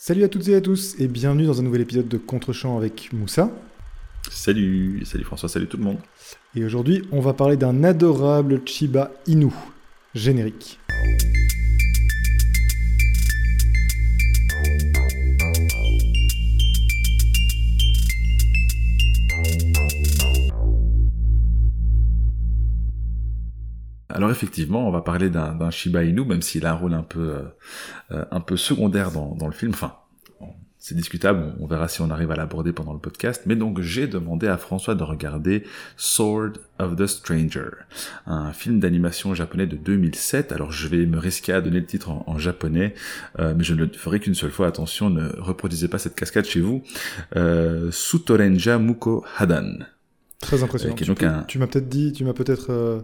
Salut à toutes et à tous et bienvenue dans un nouvel épisode de Contre-champ avec Moussa. Salut, salut François, salut tout le monde. Et aujourd'hui, on va parler d'un adorable Chiba Inu. Générique. Alors effectivement, on va parler d'un Shiba Inu, même s'il a un rôle un peu, euh, un peu secondaire dans, le film. Enfin, c'est discutable, on verra si on arrive à l'aborder pendant le podcast, mais donc j'ai demandé à François de regarder Sword of the Stranger, un film d'animation japonais de 2007. Alors je vais me risquer à donner le titre en, japonais, euh, mais je ne le ferai qu'une seule fois. Attention, ne reproduisez pas cette cascade chez vous. Euh, Sutorenja Muko Hadan. Très impressionnant. tu, m'as peut-être dit, tu m'as peut-être, euh,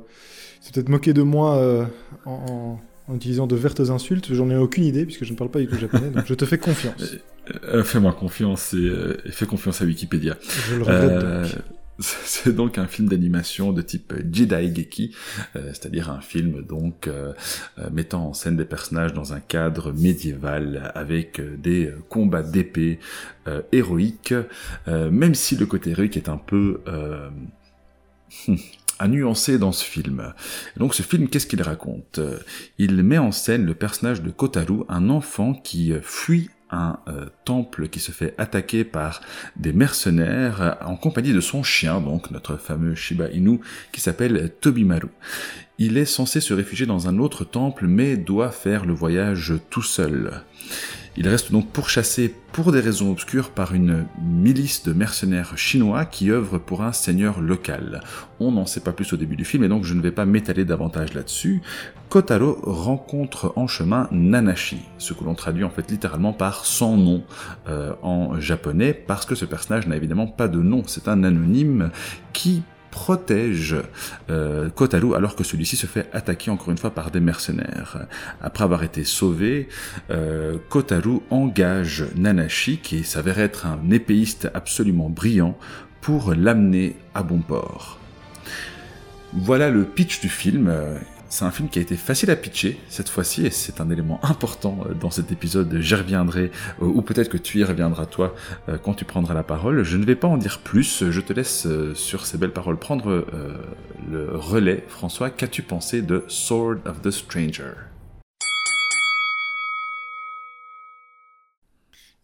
peut-être moqué de moi euh, en en utilisant de vertes insultes. J'en ai aucune idée puisque je ne parle pas du tout japonais, donc je te fais confiance. Euh, euh, fais-moi confiance et, fais confiance à Wikipédia. Je le regrette C'est donc un film d'animation de type Jidaigeki, c'est-à-dire un film donc mettant en scène des personnages dans un cadre médiéval avec des combats d'épée héroïques, même si le côté héroïque est un peu à nuancer dans ce film. donc ce film, qu'est-ce qu'il raconte? Il met en scène le personnage de Kotaru, un enfant qui fuit un euh, temple qui se fait attaquer par des mercenaires en compagnie de son chien, donc notre fameux Shiba Inu, qui s'appelle Tobimaru. Il est censé se réfugier dans un autre temple, mais doit faire le voyage tout seul. Il reste donc pourchassé pour des raisons obscures par une milice de mercenaires chinois qui œuvrent pour un seigneur local. On n'en sait pas plus au début du film et donc je ne vais pas m'étaler davantage là-dessus. Kotaro rencontre en chemin Nanashi, ce que l'on traduit en fait littéralement par sans nom euh, en japonais parce que ce personnage n'a évidemment pas de nom, c'est un anonyme qui protège euh, Kotaru alors que celui-ci se fait attaquer encore une fois par des mercenaires. Après avoir été sauvé, euh, Kotaru engage Nanashi, qui s'avère être un épéiste absolument brillant, pour l'amener à bon port. Voilà le pitch du film. C'est un film qui a été facile à pitcher cette fois-ci et c'est un élément important euh, dans cet épisode. J'y reviendrai euh, ou peut-être que tu y reviendras toi euh, quand tu prendras la parole. Je ne vais pas en dire plus. Je te laisse sur ces belles paroles prendre le relais. François, qu'as-tu pensé de Sword of the Stranger?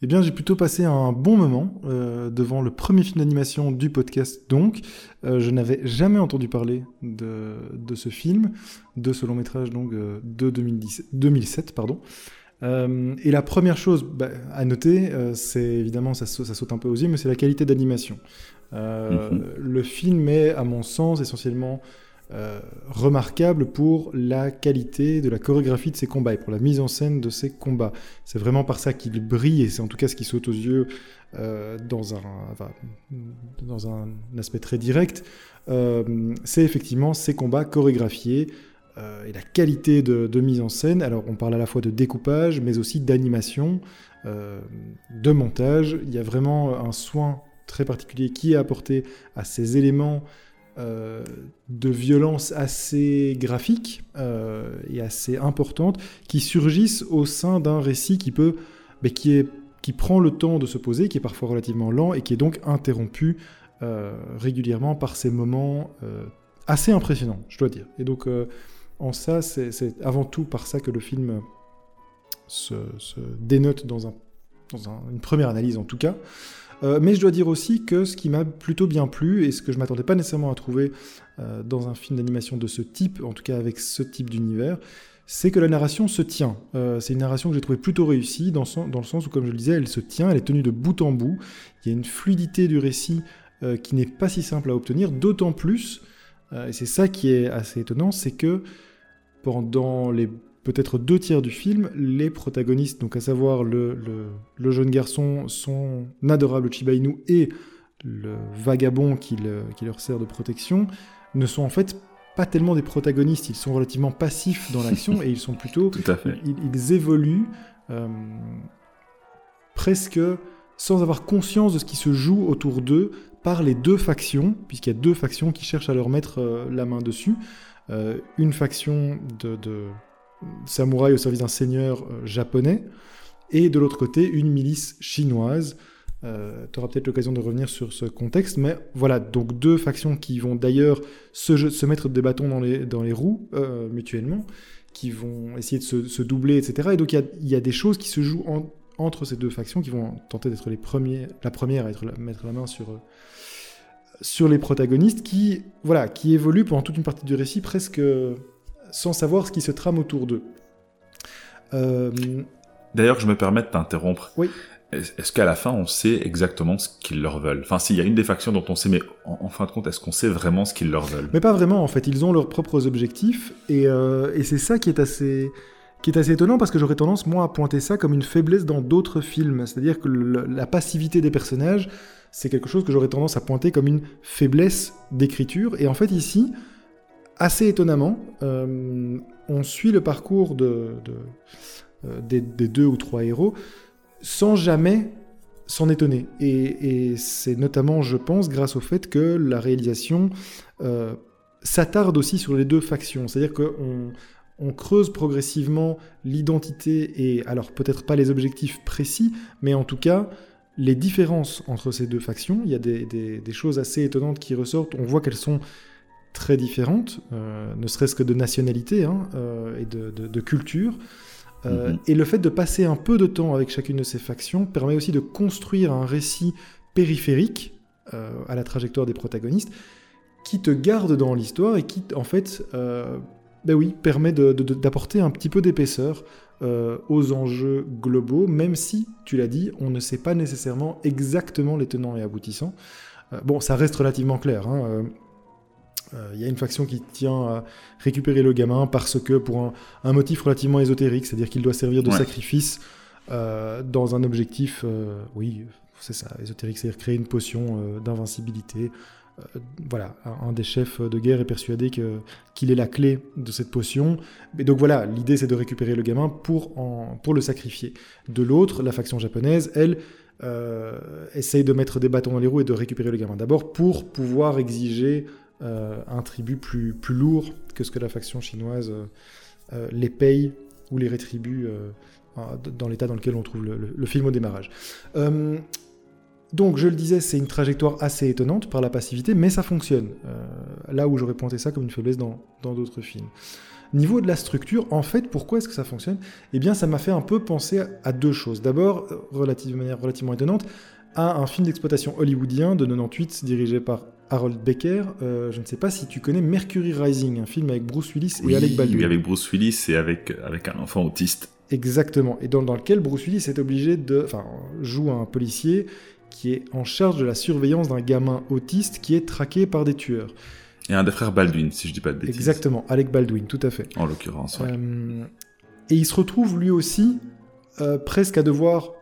Eh bien, j'ai plutôt passé un bon moment euh, devant le premier film d'animation du podcast. Donc, euh, je n'avais jamais entendu parler de, de, ce film, de ce long métrage donc euh, de 2010, 2007, pardon. et la première chose bah, à noter, c'est évidemment ça, ça, saute un peu aux yeux, mais c'est la qualité d'animation. Mm-hmm. Le film est, à mon sens, essentiellement euh, remarquable pour la qualité de la chorégraphie de ses combats et pour la mise en scène de ses combats. C'est vraiment par ça qu'il brille et c'est en tout cas ce qui saute aux yeux euh, dans, un, dans un aspect très direct. Euh, c'est effectivement ces combats chorégraphiés et la qualité de, de, mise en scène. Alors on parle à la fois de découpage mais aussi d'animation, de montage. Il y a vraiment un soin très particulier qui est apporté à ces éléments euh, de violence assez graphique euh, et assez importante qui surgissent au sein d'un récit qui peut, mais qui, est, qui prend le temps de se poser, qui est parfois relativement lent et qui est donc interrompu euh, régulièrement par ces moments assez impressionnants, je dois dire. Et donc en ça, c'est avant tout par ça que le film se, dénote dans, un, dans une première analyse en tout cas. Euh, mais je dois dire aussi que ce qui m'a plutôt bien plu, et ce que je m'attendais pas nécessairement à trouver euh, dans un film d'animation de ce type, en tout cas avec ce type d'univers, c'est que la narration se tient. Euh, c'est une narration que j'ai trouvée plutôt réussie, dans, le sens où, comme je le disais, elle se tient, elle est tenue de bout en bout. Il y a une fluidité du récit qui n'est pas si simple à obtenir, d'autant plus, et c'est ça qui est assez étonnant, c'est que pendant les peut-être deux tiers du film, les protagonistes, donc à savoir le, jeune garçon, son adorable Chiba Inu et le vagabond qui, leur sert de protection, ne sont en fait pas tellement des protagonistes, ils sont relativement passifs dans l'action et ils sont plutôt... Tout à fait. Ils, évoluent euh, presque sans avoir conscience de ce qui se joue autour d'eux par les deux factions, puisqu'il y a deux factions qui cherchent à leur mettre euh, la main dessus. Euh, une faction de, samouraï au service d'un seigneur euh, japonais, et de l'autre côté, une milice chinoise. Euh, tu auras peut-être l'occasion de revenir sur ce contexte, mais voilà, donc deux factions qui vont d'ailleurs se, mettre des bâtons dans les, roues euh, mutuellement, qui vont essayer de se, doubler, etc. Et donc il y, a, des choses qui se jouent en, entre ces deux factions, qui vont tenter d'être les premiers, la première à mettre la main sur, sur les protagonistes, qui, voilà, qui évoluent pendant toute une partie du récit presque sans savoir ce qui se trame autour d'eux. Euh... D'ailleurs, je me permets de t'interrompre. Oui. Est-ce qu'à la fin, on sait exactement ce qu'ils leur veulent? Enfin, s'il y a une des factions dont on sait, mais en, fin de compte, est-ce qu'on sait vraiment ce qu'ils leur veulent? Mais pas vraiment, en fait. Ils ont leurs propres objectifs, et, euh, et c'est ça qui est assez qui est assez étonnant parce que j'aurais tendance, moi, à pointer ça comme une faiblesse dans d'autres films. C'est-à-dire que le, la passivité des personnages, c'est quelque chose que j'aurais tendance à pointer comme une faiblesse d'écriture. Et en fait, ici, assez étonnamment, euh, on suit le parcours de, euh, des, deux ou trois héros sans jamais s'en étonner. Et, c'est notamment, je pense, grâce au fait que la réalisation euh, s'attarde aussi sur les deux factions. C'est-à-dire qu'on on creuse progressivement l'identité et, alors peut-être pas les objectifs précis, mais en tout cas les différences entre ces deux factions. Il y a des choses assez étonnantes qui ressortent. On voit qu'elles sont très différentes, euh, ne serait-ce que de nationalité hein, euh, et de, de, de culture. Euh, -hmm. Et le fait de passer un peu de temps avec chacune de ces factions permet aussi de construire un récit périphérique à la trajectoire des protagonistes qui te garde dans l'histoire et qui, en fait, ben oui, permet d'apporter un petit peu d'épaisseur euh, aux enjeux globaux, même si, tu l'as dit, on ne sait pas nécessairement exactement les tenants et aboutissants. Euh, bon, ça reste relativement clair. Hein, euh, il euh, y a une faction qui tient à récupérer le gamin parce que pour un, un motif relativement ésotérique, c'est-à-dire qu'il doit servir de ouais. sacrifice euh, dans un objectif, euh, oui, c'est ça, ésotérique, c'est-à-dire créer une potion d'invincibilité. Voilà, un des chefs de guerre est persuadé qu'il qu est la clé de cette potion. Et donc voilà, l'idée c'est de récupérer le gamin pour, en, pour le sacrifier. De l'autre, la faction japonaise, elle, euh, essaye de mettre des bâtons dans les roues et de récupérer le gamin d'abord pour pouvoir exiger un tribut plus, plus lourd que ce que la faction chinoise euh, euh les paye ou les rétribue euh, dans l'état dans lequel on trouve le, film au démarrage. Euh, donc, je le disais, c'est une trajectoire assez étonnante par la passivité, mais ça fonctionne. là où j'aurais pointé ça comme une faiblesse dans d'autres films. Niveau de la structure, en fait, pourquoi est-ce que ça fonctionne? Eh bien, ça m'a fait un peu penser à, à deux choses. D'abord, relative, de manière relativement étonnante, à un film d'exploitation hollywoodien de 98 dirigé par Harold Becker. Euh, je ne sais pas si tu connais Mercury Rising, un film avec Bruce Willis et Alec Baldwin. Oui, avec Bruce Willis et avec, avec un enfant autiste. Exactement. Et dans, dans lequel Bruce Willis est obligé de. Enfin, joue un policier qui est en charge de la surveillance d'un gamin autiste qui est traqué par des tueurs. Et un des frères Baldwin, si je dis pas de bêtises. Exactement, Alec Baldwin, tout à fait. En l'occurrence, ouais. euh, et il se retrouve lui aussi euh, presque à devoir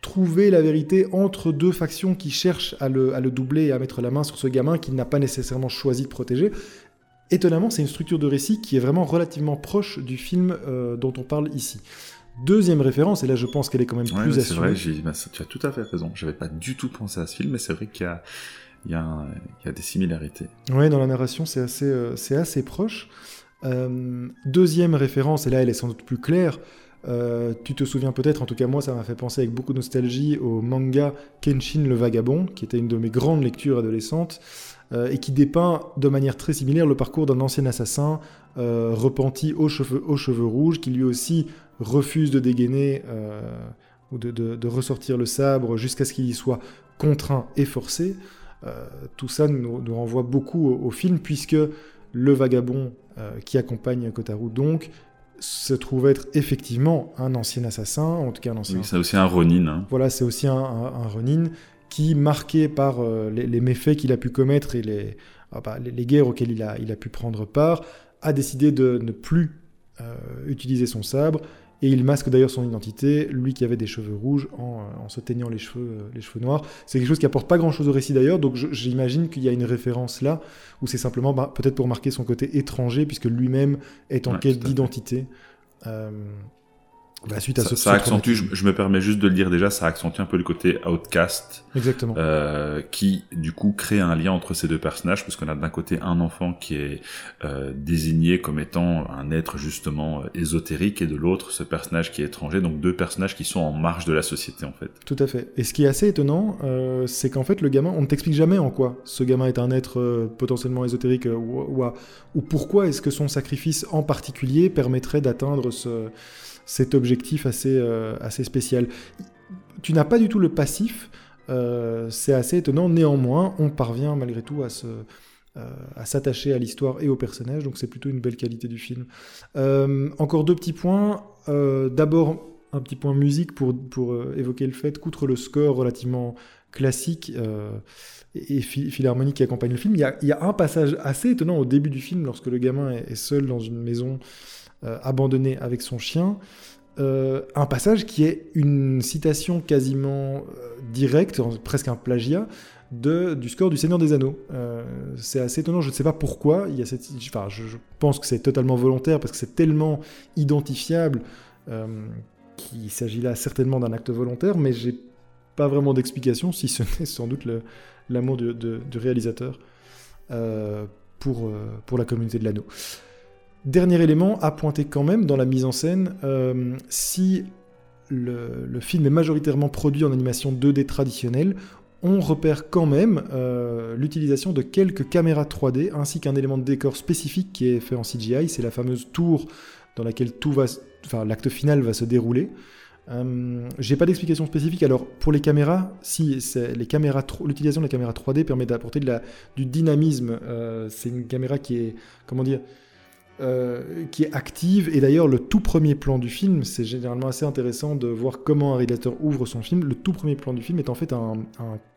trouver la vérité entre deux factions qui cherchent à le, à le doubler et à mettre la main sur ce gamin qu'il n'a pas nécessairement choisi de protéger. Étonnamment, c'est une structure de récit qui est vraiment relativement proche du film euh, dont on parle ici. Deuxième référence, et là je pense qu'elle est quand même ouais, plus assurée. C'est vrai, bah, tu as tout à fait raison. J'avais pas du tout pensé à ce film, mais c'est vrai qu'il y a, y, y des similarités. Oui, dans la narration, c'est assez, euh, assez proche. Euh, deuxième référence, et là elle est sans doute plus claire, euh, tu te souviens peut-être, en tout cas moi ça m'a fait penser avec beaucoup de nostalgie au manga Kenshin le Vagabond, qui était une de mes grandes lectures adolescentes, euh, et qui dépeint de manière très similaire le parcours d'un ancien assassin euh, repenti aux cheveux, rouges, qui lui aussi refuse de dégainer ou de, ressortir le sabre jusqu'à ce qu'il y soit contraint et forcé. Tout ça nous, renvoie beaucoup au, au, film, puisque le vagabond qui accompagne Kotaru donc se trouve être effectivement un ancien assassin, en tout cas un ancien. Oui, c'est aussi un Ronin. Hein. Voilà, c'est aussi un, un, un, Ronin qui, marqué par euh, les, les, méfaits qu'il a pu commettre et les, ah bah, les, les, guerres auxquelles il a, il a pu prendre part, a décidé de ne plus euh, utiliser son sabre et il masque d'ailleurs son identité, lui qui avait des cheveux rouges en, en se teignant les cheveux, euh, les cheveux noirs. C'est quelque chose qui apporte pas grand chose au récit d'ailleurs, donc j'imagine qu'il y a une référence là, où c'est simplement bah, peut-être pour marquer son côté étranger, puisque lui-même est en ouais, quête d'identité. Euh, bah, suite à ça, ce ça ce accentue, je, je me permets juste de le dire déjà, ça accentue un peu le côté outcast, Exactement. euh, qui du coup crée un lien entre ces deux personnages, parce qu'on a d'un côté un enfant qui est euh, désigné comme étant un être justement euh, ésotérique, et de l'autre ce personnage qui est étranger, donc deux personnages qui sont en marge de la société en fait. Tout à fait. Et ce qui est assez étonnant, euh, c'est qu'en fait, le gamin, on ne t'explique jamais en quoi ce gamin est un être euh, potentiellement ésotérique euh, ou, ou pourquoi est-ce que son sacrifice en particulier permettrait d'atteindre ce, cet objectif assez, euh, assez spécial. Tu n'as pas du tout le passif, euh, c'est assez étonnant. Néanmoins, on parvient malgré tout à se euh, à s'attacher à l'histoire et au personnage, donc c'est plutôt une belle qualité du film. Encore deux petits points. D'abord, un petit point musique pour, pour évoquer le fait qu'outre le score relativement classique et, et phil- philharmonique qui accompagne le film, il y, a, y a un passage assez étonnant au début du film, lorsque le gamin est seul dans une maison euh, abandonnée avec son chien. Euh, un passage qui est une citation quasiment euh, directe, presque un plagiat, de, du score du Seigneur des Anneaux. C'est assez étonnant, je ne sais pas pourquoi. Il y a cette, enfin, je, pense que c'est totalement volontaire parce que c'est tellement identifiable qu'il s'agit là certainement d'un acte volontaire, mais j'ai pas vraiment d'explication, si ce n'est sans doute l'amour du réalisateur pour, pour la communauté de l'anneau. Dernier élément à pointer quand même dans la mise en scène, euh, si le, film est majoritairement produit en animation 2D traditionnelle, on repère quand même euh, l'utilisation de quelques caméras 3D ainsi qu'un élément de décor spécifique qui est fait en CGI, c'est la fameuse tour dans laquelle tout va, l'acte final va se dérouler. Euh, J'ai pas d'explication spécifique. Alors pour les caméras, si les caméras, l'utilisation de la caméra 3D permet d'apporter du dynamisme. Euh, c'est une caméra qui est, comment dire, euh, qui est active. Et d'ailleurs, le tout premier plan du film, c'est généralement assez intéressant de voir comment un réalisateur ouvre son film. Le tout premier plan du film est en fait un,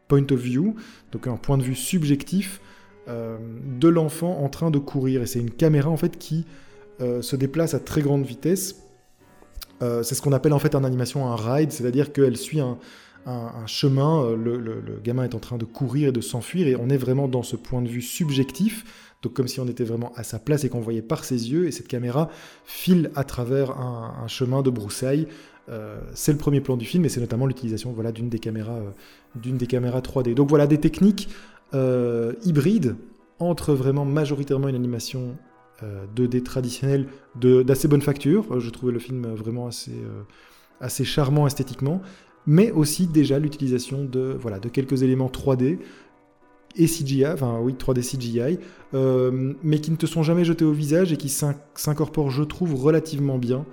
point of view, donc un point de vue subjectif euh, de l'enfant en train de courir. Et c'est une caméra en fait qui euh, se déplace à très grande vitesse. C'est ce qu'on appelle en fait en animation un ride, c'est-à-dire qu'elle suit un, chemin, le gamin est en train de courir et de s'enfuir, et on est vraiment dans ce point de vue subjectif, comme si on était vraiment à sa place et qu'on voyait par ses yeux, et cette caméra file à travers un, chemin de broussailles. Euh, c'est le premier plan du film, et c'est notamment l'utilisation voilà, d'une des, caméras, euh, des caméras 3D. Donc voilà des techniques euh, hybrides entre vraiment majoritairement une animation euh, 2D traditionnelle d'assez bonne facture. Je trouvais le film vraiment assez, assez charmant esthétiquement, mais aussi déjà l'utilisation de, voilà, de quelques éléments 3D et CGI, enfin oui, 3D CGI, euh, mais qui ne te sont jamais jetés au visage et qui s'in- s'incorporent, je trouve, relativement bien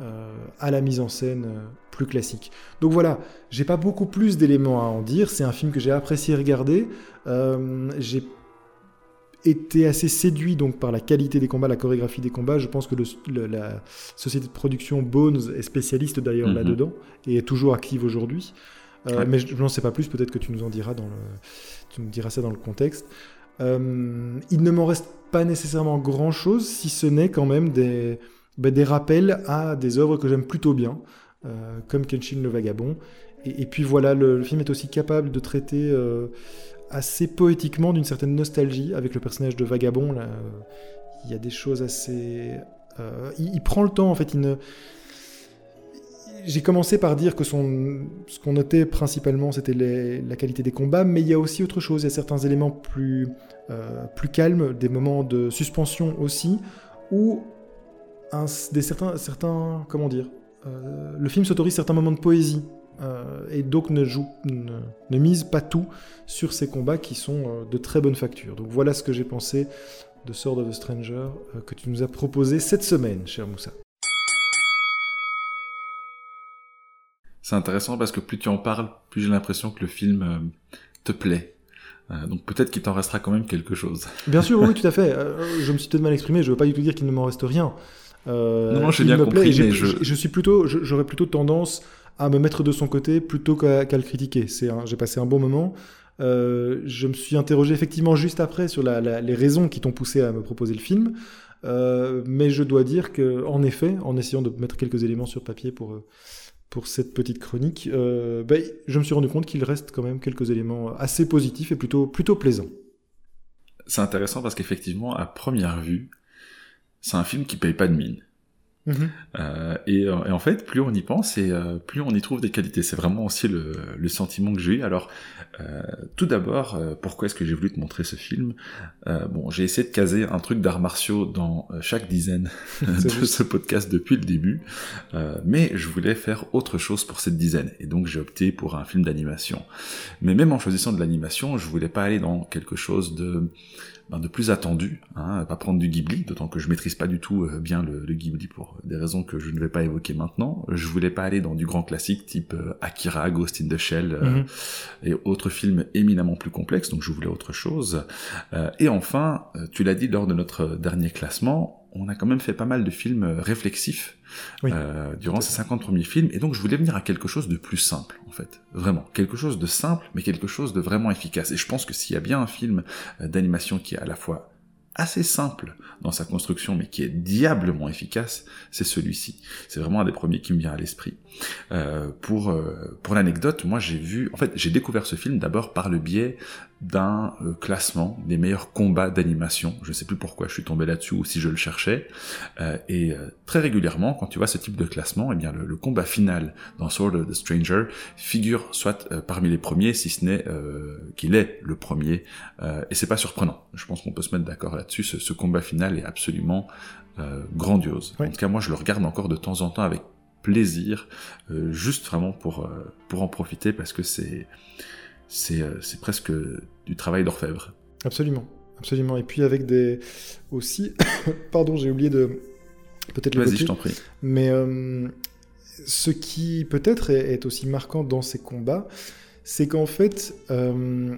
euh, à la mise en scène euh, plus classique. Donc voilà, j'ai pas beaucoup plus d'éléments à en dire. C'est un film que j'ai apprécié regarder. J'ai été assez séduit donc par la qualité des combats, la chorégraphie des combats. Je pense que le- le- la société de production Bones est spécialiste d'ailleurs Mhm. là-dedans et est toujours active aujourd'hui. Euh, Ouais. Mais je, n'en sais pas plus. Peut-être que tu nous en diras dans le, tu nous diras ça dans le contexte. Euh, il ne m'en reste pas nécessairement grand-chose, si ce n'est quand même des, bah, des rappels à des œuvres que j'aime plutôt bien, euh, comme Kenshin le Vagabond. Et, et puis voilà, le, le film est aussi capable de traiter assez poétiquement d'une certaine nostalgie avec le personnage de Vagabond. Là, il y a des choses assez... il, il prend le temps, en fait, il ne... J'ai commencé par dire que ce qu'on notait principalement, c'était la qualité des combats, mais il y a aussi autre chose. Il y a certains éléments plus, euh, plus calmes, des moments de suspension aussi, où certains, certains, comment dire, euh, le film s'autorise certains moments de poésie euh, et donc ne joue, ne, mise pas tout sur ces combats qui sont de très bonne facture. Donc voilà ce que j'ai pensé de Sword of a Stranger que tu nous as proposé cette semaine, cher Moussa. C'est intéressant parce que plus tu en parles, plus j'ai l'impression que le film euh, te plaît. Euh, donc peut-être qu'il t'en restera quand même quelque chose. Bien sûr, oui, tout à fait. Euh, je me suis peut-être mal exprimé. Je veux pas du tout dire qu'il ne m'en reste rien. Non, non, j'ai bien me compris, mais je- suis plutôt, j'aurais plutôt tendance à me mettre de son côté plutôt qu'à le critiquer. C'est, j'ai passé un bon moment. Euh, je me suis interrogé effectivement juste après sur la- la- les raisons qui t'ont poussé à me proposer le film. Euh, mais je dois dire que, en effet, en essayant de mettre quelques éléments sur papier pour pour cette petite chronique, euh, ben, je me suis rendu compte qu'il reste quand même quelques éléments assez positifs et plutôt plutôt plaisants. C'est intéressant parce qu'effectivement, à première vue, c'est un film qui paye pas de mine. Mhm. Euh, et, et, en fait, plus on y pense et euh, plus on y trouve des qualités. C'est vraiment aussi le, le sentiment que j'ai eu. Alors, euh, tout d'abord, euh, pourquoi est-ce que j'ai voulu te montrer ce film? Euh, Bon, j'ai essayé de caser un truc d'arts martiaux dans chaque dizaine de ce podcast depuis le début, mais je voulais faire autre chose pour cette dizaine, et donc j'ai opté pour un film d'animation. Mais même en choisissant de l'animation, je voulais pas aller dans quelque chose de ben, de plus attendu, hein, pas prendre du Ghibli, d'autant que je maîtrise pas du tout euh, bien le, le, Ghibli pour des raisons que je ne vais pas évoquer maintenant. Je voulais pas aller dans du grand classique type euh, Akira, Ghost in the Shell euh, mhm. et autres films éminemment plus complexes, donc je voulais autre chose. et enfin, tu l'as dit lors de notre dernier classement, on a quand même fait pas mal de films euh, réflexifs euh, durant ces 50 premiers films, et donc je voulais venir à quelque chose de plus simple, en fait. Vraiment. Quelque chose de simple, mais quelque chose de vraiment efficace. Et je pense que s'il y a bien un film euh, d'animation qui est à la fois assez simple dans sa construction, mais qui est diablement efficace, c'est celui-ci. C'est vraiment un des premiers qui me vient à l'esprit. Euh, pour euh, pour l'anecdote, moi j'ai vu, en fait, j'ai découvert ce film d'abord par le biais d'un euh, classement des meilleurs combats d'animation. Je sais plus pourquoi je suis tombé là-dessus ou si je le cherchais. Euh, et euh, très régulièrement, quand tu vois ce type de classement, eh bien le, le combat final dans Sword of the Stranger figure soit parmi les premiers, si ce n'est qu'il est le premier. et c'est pas surprenant. Je pense qu'on peut se mettre d'accord là-dessus. Ce, ce, combat final est absolument grandiose. En tout cas, moi, je le regarde encore de temps en temps avec plaisir, juste vraiment pour pour en profiter parce que c'est euh, c'est presque du travail d'orfèvre. Absolument, absolument. Et puis avec des aussi, pardon, j'ai oublié de peut-être Vas-y, je t'en prie. Mais euh, ce qui peut-être est, aussi marquant dans ces combats, c'est qu'en fait, euh,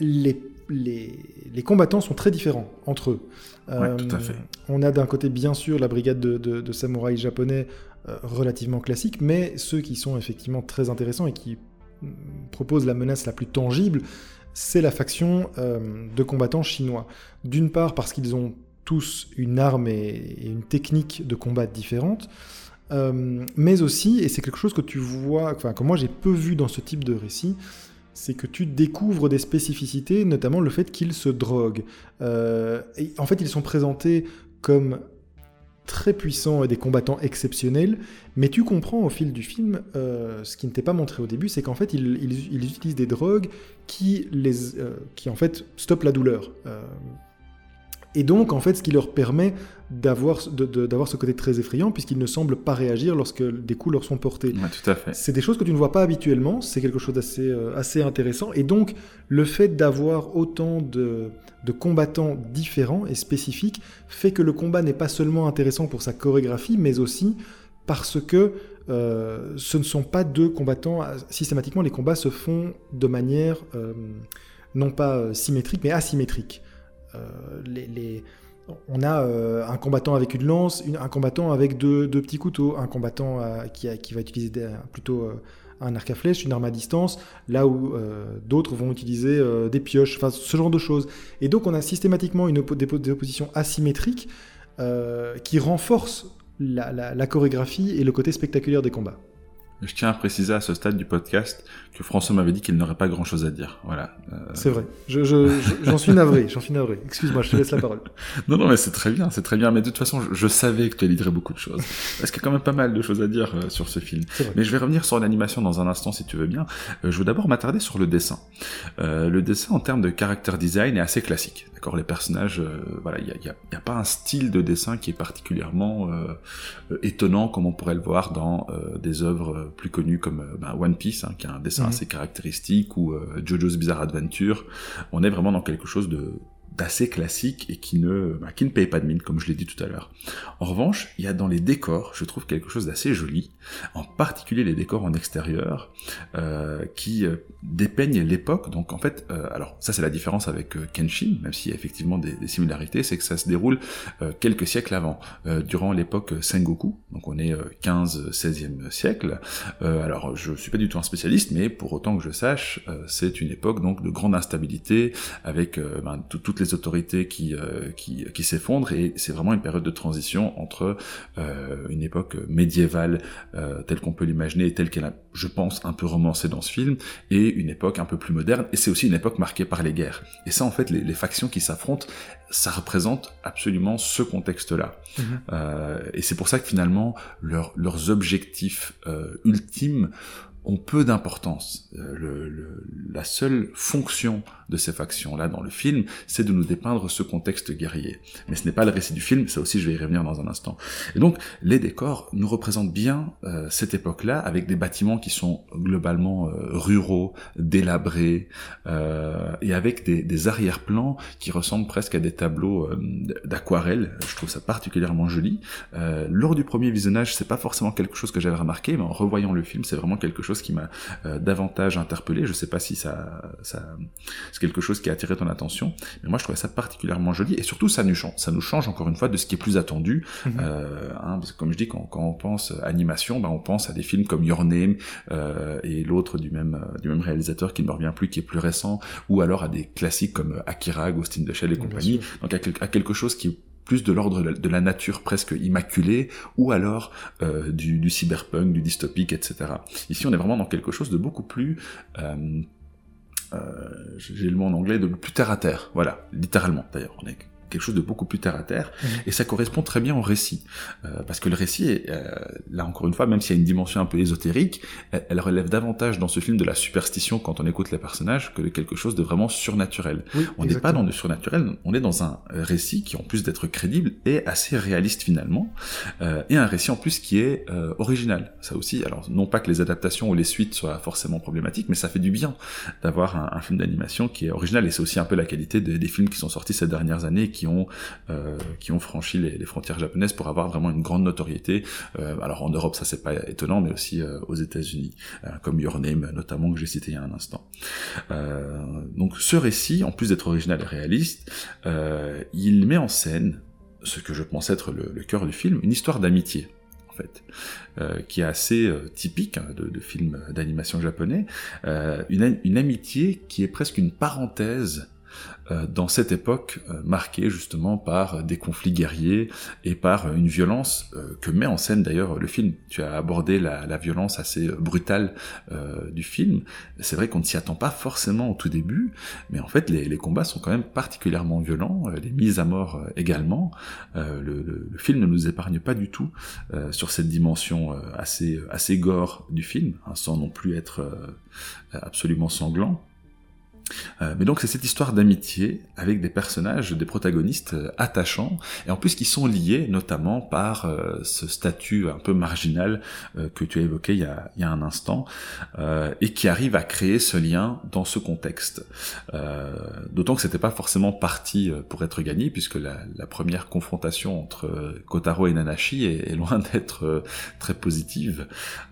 les, les, les, combattants sont très différents entre eux. Ouais, tout à fait. On a d'un côté, bien sûr, la brigade de, de, de samouraïs japonais relativement classique, mais ceux qui sont effectivement très intéressants et qui propose la menace la plus tangible, c'est la faction euh, de combattants chinois. D'une part parce qu'ils ont tous une arme et, une technique de combat différente, euh, mais aussi, et c'est quelque chose que tu vois, enfin que moi j'ai peu vu dans ce type de récit, c'est que tu découvres des spécificités, notamment le fait qu'ils se droguent. Euh, en fait, ils sont présentés comme très puissants et des combattants exceptionnels, mais tu comprends au fil du film, euh, ce qui ne t'est pas montré au début, c'est qu'en fait, ils, utilisent des drogues qui, les, euh, qui en fait, stoppent la douleur. Euh, et donc, en fait, ce qui leur permet d'avoir ce côté très effrayant, puisqu'ils ne semblent pas réagir lorsque des coups leur sont portés. tout à fait. C'est des choses que tu ne vois pas habituellement, c'est quelque chose d'assez assez intéressant. Et donc, le fait d'avoir autant de, de combattants différents et spécifiques fait que le combat n'est pas seulement intéressant pour sa chorégraphie, mais aussi parce que euh, ce ne sont pas deux combattants. Systématiquement, les combats se font de manière euh, non pas euh, symétrique, mais asymétrique. Les, on a un combattant avec une lance, un combattant avec deux, petits couteaux, un combattant qui, qui, va utiliser plutôt un arc à flèche, une arme à distance, là où euh, d'autres vont utiliser euh, des pioches, enfin ce genre de choses. Et donc on a systématiquement une des, oppositions asymétriques euh, qui renforcent la chorégraphie et le côté spectaculaire des combats. Je tiens à préciser à ce stade du podcast que François m'avait dit qu'il n'aurait pas grand chose à dire. Voilà. Euh, c'est vrai. Je, j'en suis navré. J'en suis navré. Excuse-moi, je te laisse la parole. non, non, mais c'est très bien, c'est très bien. Mais de toute façon, je, savais que tu allais dire beaucoup de choses. Parce qu'il y a quand même pas mal de choses à dire euh, sur ce film. Mais je vais revenir sur l'animation dans un instant si tu veux bien. Euh, je veux d'abord m'attarder sur le dessin. le dessin en termes de character design est assez classique. D'accord, les personnages, voilà, il n'y a, a, a, pas un style de dessin qui est particulièrement étonnant comme on pourrait le voir dans des œuvres plus connus comme bah, One Piece, hein, qui a un dessin mhm. assez caractéristique, ou euh, JoJo's Bizarre Adventure. On est vraiment dans quelque chose de d'assez classique et qui ne, bah, qui ne paye pas de mine, comme je l'ai dit tout à l'heure. En revanche, il y a dans les décors, je trouve quelque chose d'assez joli, en particulier les décors en extérieur, euh, qui euh, dépeignent l'époque. Donc en fait, euh, alors ça c'est la différence avec Kenshin, même s'il y a effectivement des, similarités, c'est que ça se déroule quelques siècles avant, durant l'époque Sengoku, donc on est 15-16e siècle. alors je suis pas du tout un spécialiste, mais pour autant que je sache, c'est une époque donc de grande instabilité, avec ben, toutes les les autorités qui, qui, qui s'effondrent, et c'est vraiment une période de transition entre une époque médiévale telle qu'on peut l'imaginer et telle qu'elle a, je pense, un peu romancée dans ce film, et une époque un peu plus moderne, et c'est aussi une époque marquée par les guerres. Et ça, en fait, les, les factions qui s'affrontent, ça représente absolument ce contexte-là. Mhm. Euh, et c'est pour ça que finalement, leurs objectifs euh, ultimes ont peu d'importance. Euh, la seule fonction de ces factions-là dans le film, c'est de nous dépeindre ce contexte guerrier. Mais ce n'est pas le récit du film, ça aussi je vais y revenir dans un instant. Et donc, les décors nous représentent bien euh, cette époque-là, avec des bâtiments qui sont globalement euh, ruraux, délabrés, et avec des, des arrière-plans qui ressemblent presque à des tableaux d'aquarelle. Je trouve ça particulièrement joli. lors du premier visionnage, c'est pas forcément quelque chose que j'avais remarqué, mais en revoyant le film, c'est vraiment quelque chose qui m'a euh, davantage interpellé. Je sais pas si ça, ça c'est quelque chose qui a attiré ton attention, mais moi je trouvais ça particulièrement joli et surtout ça nous change, ça nous change encore une fois de ce qui est plus attendu. Mhm. euh, hein, parce que comme je dis, quand, quand on pense animation, ben on pense à des films comme Your Name euh, et l'autre du même du même réalisateur qui ne me revient plus, qui est plus récent, ou alors à des classiques comme Akira, Ghost in the Shell et compagnie. Donc à, à quelque chose qui est plus de l'ordre de la nature presque immaculée, ou alors euh, du, du, cyberpunk, du dystopique, etc. Ici, on est vraiment dans quelque chose de beaucoup plus... Euh, euh, j'ai le mot en anglais, de plus terre à terre, voilà, littéralement d'ailleurs. On est quelque chose de beaucoup plus terre à terre, mhm. et ça correspond très bien au récit, euh, parce que le récit, est, euh, là encore une fois, même s'il y a une dimension un peu ésotérique, elle, relève davantage dans ce film de la superstition quand on écoute les personnages que de quelque chose de vraiment surnaturel. on n'est pas dans le surnaturel, on est dans un récit qui en plus d'être crédible est assez réaliste finalement, euh, et un récit en plus qui est original. Ça aussi, alors non pas que les adaptations ou les suites soient forcément problématiques, mais ça fait du bien d'avoir un, un, film d'animation qui est original, et c'est aussi un peu la qualité des, des films qui sont sortis ces dernières années qui ont euh, qui ont franchi les, frontières japonaises pour avoir vraiment une grande notoriété. Euh, alors en Europe, ça c'est pas étonnant, mais aussi euh, aux États-Unis, comme Your Name notamment que j'ai cité il y a un instant. donc ce récit, en plus d'être original et réaliste, il met en scène ce que je pense être le, cœur du film, une histoire d'amitié. En fait, qui est assez typique hein, de, films d'animation japonais, une, amitié qui est presque une parenthèse dans cette époque euh, marquée justement par des conflits guerriers et par une violence euh, que met en scène d'ailleurs le film. Tu as abordé la, violence assez brutale du film. C'est vrai qu'on ne s'y attend pas forcément au tout début, mais en fait les, combats sont quand même particulièrement violents, les mises à mort également. Le, film ne nous épargne pas du tout sur cette dimension assez assez gore du film, hein, sans non plus être absolument sanglant. Euh, mais donc c'est cette histoire d'amitié avec des personnages, des protagonistes euh, attachants, et en plus qui sont liés notamment par euh, ce statut un peu marginal que tu as évoqué il y a, un instant, et qui arrive à créer ce lien dans ce contexte. D'autant que c'était pas forcément parti pour être gagné, puisque la, la première confrontation entre Kotaro et Nanashi est, est loin d'être très positive,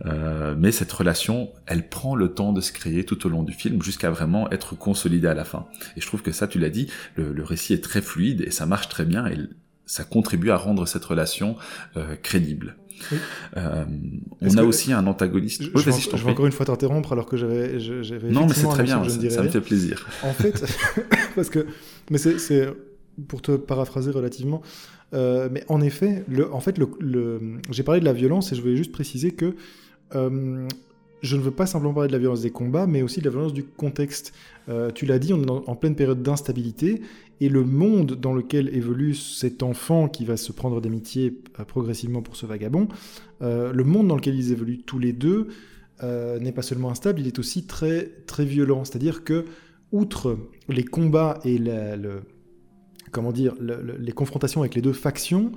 mais cette relation, elle prend le temps de se créer tout au long du film jusqu'à vraiment être consolidé à la fin. Et je trouve que ça, tu l'as dit, le, récit est très fluide et ça marche très bien et ça contribue à rendre cette relation euh, crédible. Euh, on a aussi un antagoniste. Je, je, vais, encore une fois t'interrompre alors que j'avais. Non, mais c'est très bien, ça, ça me fait plaisir. En fait, parce que. Mais c'est pour te paraphraser relativement. Euh, mais en effet, le, en fait, le, j'ai parlé de la violence et je voulais juste préciser que je ne veux pas simplement parler de la violence des combats, mais aussi de la violence du contexte. Euh, tu l'as dit, on est en pleine période d'instabilité, et le monde dans lequel évolue cet enfant qui va se prendre d'amitié euh, progressivement pour ce vagabond, euh, le monde dans lequel ils évoluent tous les deux n'est pas seulement instable, il est aussi très, très violent. C'est-à-dire que, outre les combats et les confrontations avec les deux factions,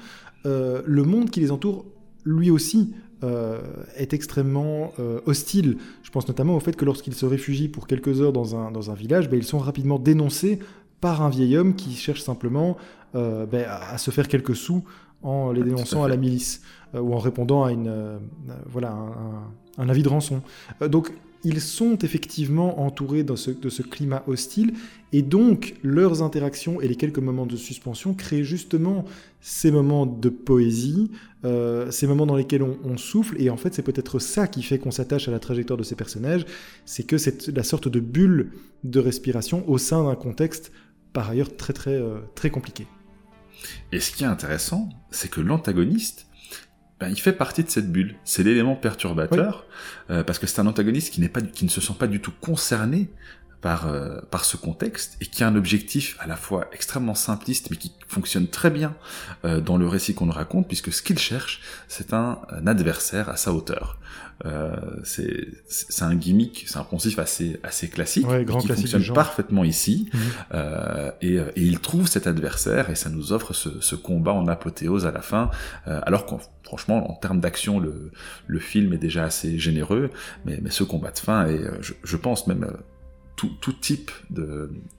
le monde qui les entoure, lui aussi, euh, est extrêmement euh, hostile. Je pense notamment au fait que lorsqu'ils se réfugient pour quelques heures dans un, dans un village, ben, ils sont rapidement dénoncés par un vieil homme qui cherche simplement euh, ben, à, se faire quelques sous en les dénonçant à, la milice ou en répondant à une, voilà, un, un, avis de rançon. donc ils sont effectivement entourés de ce, climat hostile, et donc leurs interactions et les quelques moments de suspension créent justement ces moments de poésie, euh, ces moments dans lesquels on, souffle, et en fait c'est peut-être ça qui fait qu'on s'attache à la trajectoire de ces personnages, c'est que c'est la sorte de bulle de respiration au sein d'un contexte par ailleurs très très très compliqué. Et ce qui est intéressant, c'est que l'antagoniste, ben, il fait partie de cette bulle. C'est l'élément perturbateur, parce que c'est un antagoniste qui, n'est pas, qui ne se sent pas du tout concerné par, euh, par ce contexte et qui a un objectif à la fois extrêmement simpliste mais qui fonctionne très bien euh, dans le récit qu'on nous raconte puisque ce qu'il cherche c'est un, adversaire à sa hauteur. Euh, c'est un gimmick, c'est un poncif assez assez classique qui fonctionne parfaitement ici mhm. euh, et, et, il trouve cet adversaire et ça nous offre ce, ce combat en apothéose à la fin alors qu'on franchement, en termes d'action, le, le film est déjà assez généreux, mais, mais ce combat de fin est, je, je pense même, tout, type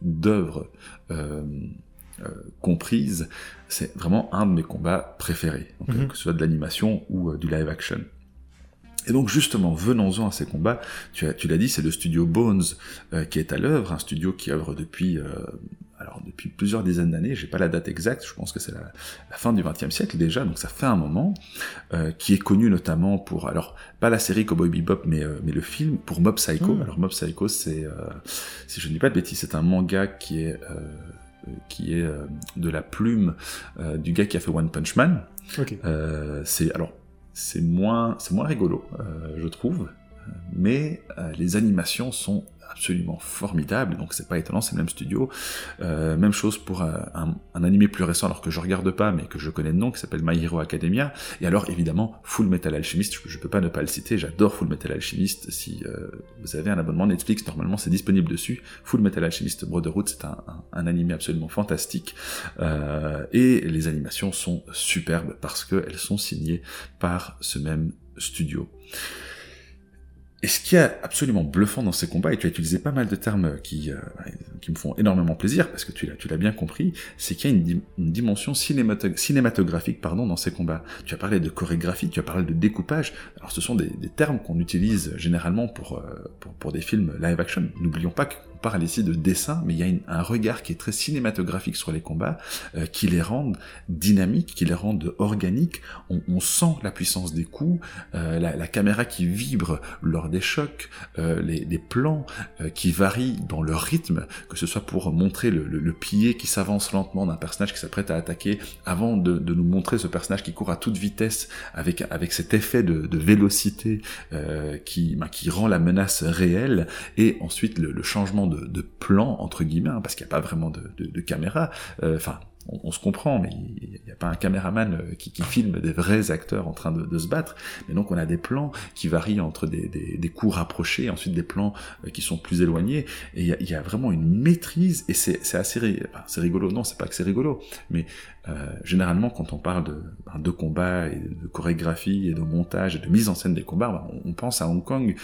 d'œuvre euh, euh, comprise, c'est vraiment un de mes combats préférés, mhm. que ce soit de l'animation ou euh, du live action. Et donc justement, venons-en à ces combats. Tu, tu l'as dit, c'est le studio Bones qui est à l'œuvre, un studio qui œuvre depuis alors depuis plusieurs dizaines d'années, j'ai pas la date exacte, je pense que c'est la, fin du XXe siècle déjà, donc ça fait un moment, euh, qui est connu notamment pour, alors pas la série Cowboy Bebop, mais euh, mais le film pour Mob Psycho. Hmm. Alors Mob Psycho, c'est, euh, si je ne dis pas de bêtises, c'est un manga qui est qui est de la plume du gars qui a fait One Punch Man. c'est alors c'est moins rigolo, je trouve, mais les animations sont absolument formidable, donc c'est pas étonnant, c'est le même studio. Euh, même chose pour un, un, animé plus récent, alors que je regarde pas, mais que je connais le nom, qui s'appelle My Hero Academia. Et alors évidemment, Full Metal Alchemist, je, je peux pas ne pas le citer, j'adore Full Metal Alchemist. Si euh, vous avez un abonnement Netflix, normalement c'est disponible dessus. Full Metal Alchemist Brotherhood, c'est un, un, animé absolument fantastique. Euh, et les animations sont superbes parce qu'elles sont signées par ce même studio. Et ce qui est absolument bluffant dans ces combats, et tu as utilisé pas mal de termes qui, euh, qui me font énormément plaisir, parce que tu l'as, bien compris, c'est qu'il y a une, dimension cinématographique pardon, dans ces combats. Tu as parlé de chorégraphie, tu as parlé de découpage. Alors ce sont des, des termes qu'on utilise généralement pour, euh, pour, pour, des films live action. N'oublions pas que parle ici de dessin, mais il y a un regard qui est très cinématographique sur les combats, euh, qui les rendent dynamiques, qui les rendent organiques. On, sent la puissance des coups, euh, la, caméra qui vibre lors des chocs, euh, les, plans qui varient dans leur rythme, que ce soit pour montrer le, pied qui s'avance lentement d'un personnage qui s'apprête à attaquer, avant de, nous montrer ce personnage qui court à toute vitesse avec avec cet effet de, vélocité qui bah, qui rend la menace réelle, et ensuite le, le changement de, plan entre guillemets, hein, parce qu'il n'y a pas vraiment de, de caméra. Euh, enfin, on, se comprend, mais il n'y a pas un caméraman euh, qui, filme des vrais acteurs en train de, se battre. Mais donc on a des plans qui varient entre des, coups rapprochés, ensuite des plans euh, qui sont plus éloignés. Et il y, a, vraiment une maîtrise, et c'est assez rigolo. Non, c'est pas que c'est rigolo, mais euh, généralement quand on parle de, ben, de combat et de chorégraphie et de montage et de mise en scène des combats, ben, on, pense à Hong Kong.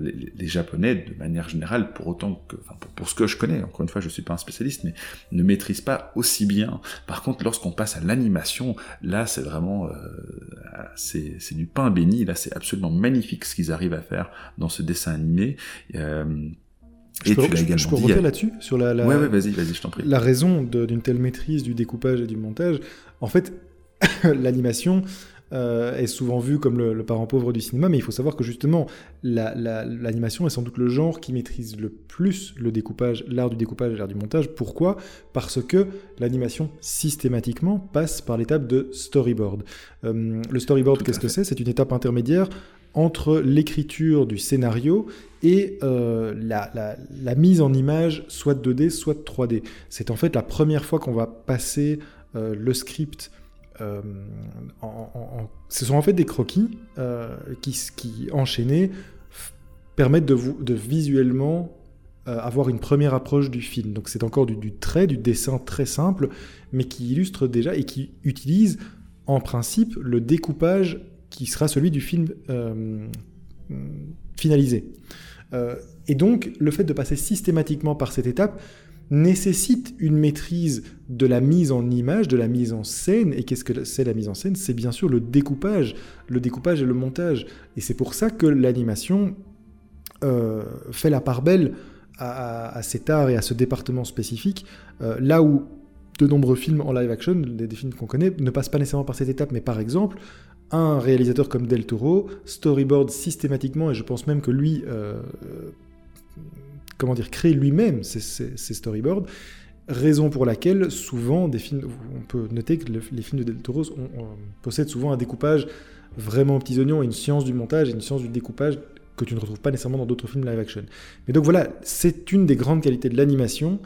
les, Japonais, de manière générale, pour autant que, pour, ce que je connais, encore une fois, je suis pas un spécialiste, mais ne maîtrisent pas aussi bien par contre, lorsqu'on passe à l'animation, là, c'est vraiment, euh, c'est, du pain béni. Là, c'est absolument magnifique ce qu'ils arrivent à faire dans ce dessin animé. Euh, et tu l'as également je peux revenir là-dessus sur la, Ouais, ouais, vas-y, vas-y, je t'en prie. La raison d'une telle maîtrise du découpage et du montage, en fait, l'animation, euh, est souvent vu comme le, parent pauvre du cinéma, mais il faut savoir que justement, l'animation est sans doute le genre qui maîtrise le plus le découpage, l'art du découpage et l'art du montage. Pourquoi? Parce que l'animation, systématiquement, passe par l'étape de storyboard. Euh, le storyboard, qu'est-ce que c'est? C'est une étape intermédiaire entre l'écriture du scénario et euh, la, mise en image soit 2D, soit 3D. C'est en fait la première fois qu'on va passer le script euh, ce sont en fait des croquis euh, qui, enchaînés, permettent de, vous, de visuellement euh, avoir une première approche du film. Donc c'est encore du, trait, du dessin très simple, mais qui illustre déjà et qui utilise en principe le découpage qui sera celui du film finalisé. et donc le fait de passer systématiquement par cette étape nécessite une maîtrise de la mise en image, de la mise en scène. Et qu'est-ce que c'est la mise en scène? C'est bien sûr le découpage, le découpage et le montage. Et c'est pour ça que l'animation euh, fait la part belle à, cet art et à ce département spécifique, euh, là où de nombreux films en live action, des, films qu'on connaît, ne passent pas nécessairement par cette étape, mais par exemple, un réalisateur comme Del Toro storyboard systématiquement, et je pense même que lui euh, comment dire, créer lui-même ses, storyboards. Raison pour laquelle, souvent, des films, on peut noter que les films de Del Toro possèdent souvent un découpage vraiment petits oignons, une science du montage et une science du découpage que tu ne retrouves pas nécessairement dans d'autres films live action. Mais donc voilà, c'est une des grandes qualités de l'animation,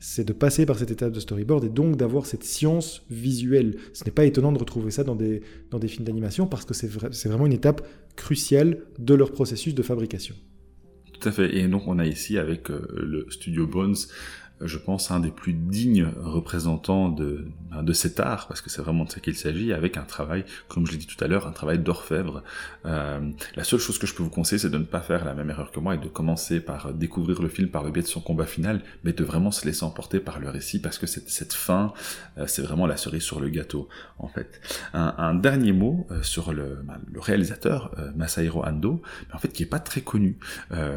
c'est de passer par cette étape de storyboard et donc d'avoir cette science visuelle. Ce n'est pas étonnant de retrouver ça dans des, dans des films d'animation parce que c'est vraiment une étape cruciale de leur processus de fabrication. Tout à fait. Et donc on a ici avec euh, le studio Bones je pense, un des plus dignes représentants de, ben, de cet art, parce que c'est vraiment de ça qu'il s'agit, avec un travail, comme je l'ai dit tout à l'heure, un travail d'orfèvre. Euh, la seule chose que je peux vous conseiller, c'est de ne pas faire la même erreur que moi et de commencer par découvrir le film par le biais de son combat final, mais de vraiment se laisser emporter par le récit, parce que cette, cette fin, euh, c'est vraiment la cerise sur le gâteau, en fait. Un, dernier mot euh, sur le, ben, le réalisateur, euh, Masahiro Ando, en fait, qui est pas très connu.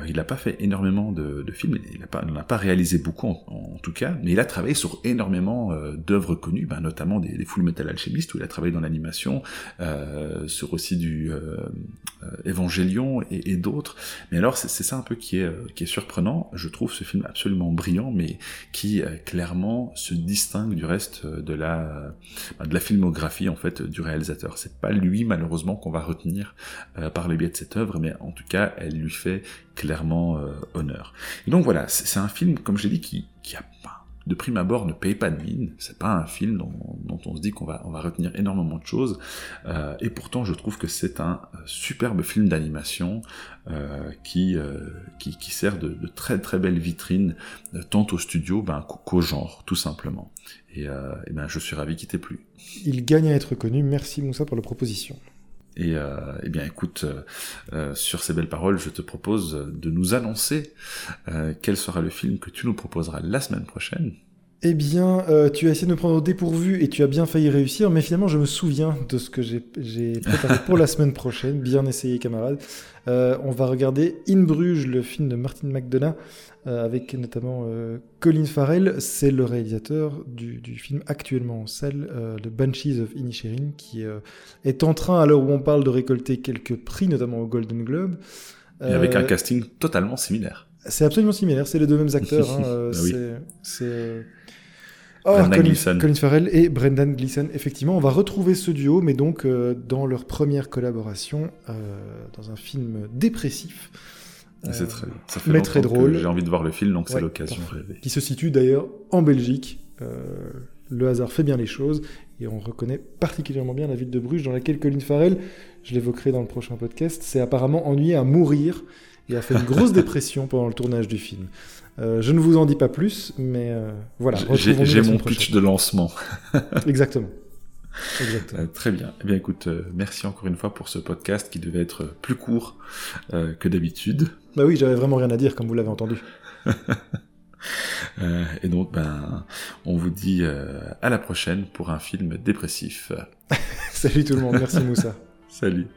il n'a pas fait énormément de, de films, il n'a pas, pas réalisé beaucoup en, en tout cas, mais il a travaillé sur énormément euh, d'œuvres connues, ben, notamment des, des, Full Metal Alchemist, où il a travaillé dans l'animation, euh, sur aussi du euh, Evangelion et, et d'autres. Mais alors, c'est ça un peu qui est, qui est surprenant. Je trouve ce film absolument brillant, mais qui clairement se distingue du reste de la, ben, de la filmographie en fait du réalisateur. C'est pas lui malheureusement qu'on va retenir par le biais de cette œuvre, mais en tout cas, elle lui fait clairement honneur. Et donc voilà, c'est un film, comme je l'ai dit, qui, qui a pas, de prime abord ne paye pas de mine. C'est pas un film dont, on se dit qu'on va, on va retenir énormément de choses. Euh, et pourtant, je trouve que c'est un euh, superbe film d'animation euh, qui, qui, sert de, très très belle vitrine tant au studio ben, qu'au genre, tout simplement. Et, et ben, je suis ravi qu'il t'ait plu. Il gagne à être connu. Merci Moussa pour la proposition. Et euh, eh bien, écoute, euh, euh, sur ces belles paroles, je te propose de nous annoncer quel sera le film que tu nous proposeras la semaine prochaine. Eh bien, tu as essayé de me prendre au dépourvu et tu as bien failli réussir, mais finalement, je me souviens de ce que j'ai préparé pour la semaine prochaine. Bien essayé, camarade. on va regarder In Bruges, le film de Martin McDonough, euh, avec notamment euh, Colin Farrell, c'est le réalisateur du, film actuellement en salle, euh, The Banshees of Inisherin, qui est en train, à l'heure où on parle, de récolter quelques prix, notamment au Golden Globe. Et avec un casting totalement similaire. C'est absolument similaire, c'est les deux mêmes acteurs. Hein, ah c'est... Oh, Colin, Colin, Farrell et Brendan Gleeson. Effectivement, on va retrouver ce duo, mais donc dans leur première collaboration dans un film dépressif c'est très Ça fait mais très drôle. J'ai envie de voir le film, donc c'est l'occasion rêver. Qui se situe d'ailleurs en Belgique. Euh, le hasard fait bien les choses et on reconnaît particulièrement bien la ville de Bruges dans laquelle Colin Farrell, je l'évoquerai dans le prochain podcast, s'est apparemment ennuyé à mourir et a fait une grosse dépression pendant le tournage du film. Euh, je ne vous en dis pas plus, mais euh, voilà. J'ai mon pitch de lancement. Exactement. Euh, très bien. Eh bien, écoute, merci encore une fois pour ce podcast qui devait être plus court que d'habitude. Bah oui, j'avais vraiment rien à dire, comme vous l'avez entendu. et donc, ben, on vous dit à la prochaine pour un film dépressif. Salut tout le monde, merci Moussa. Salut.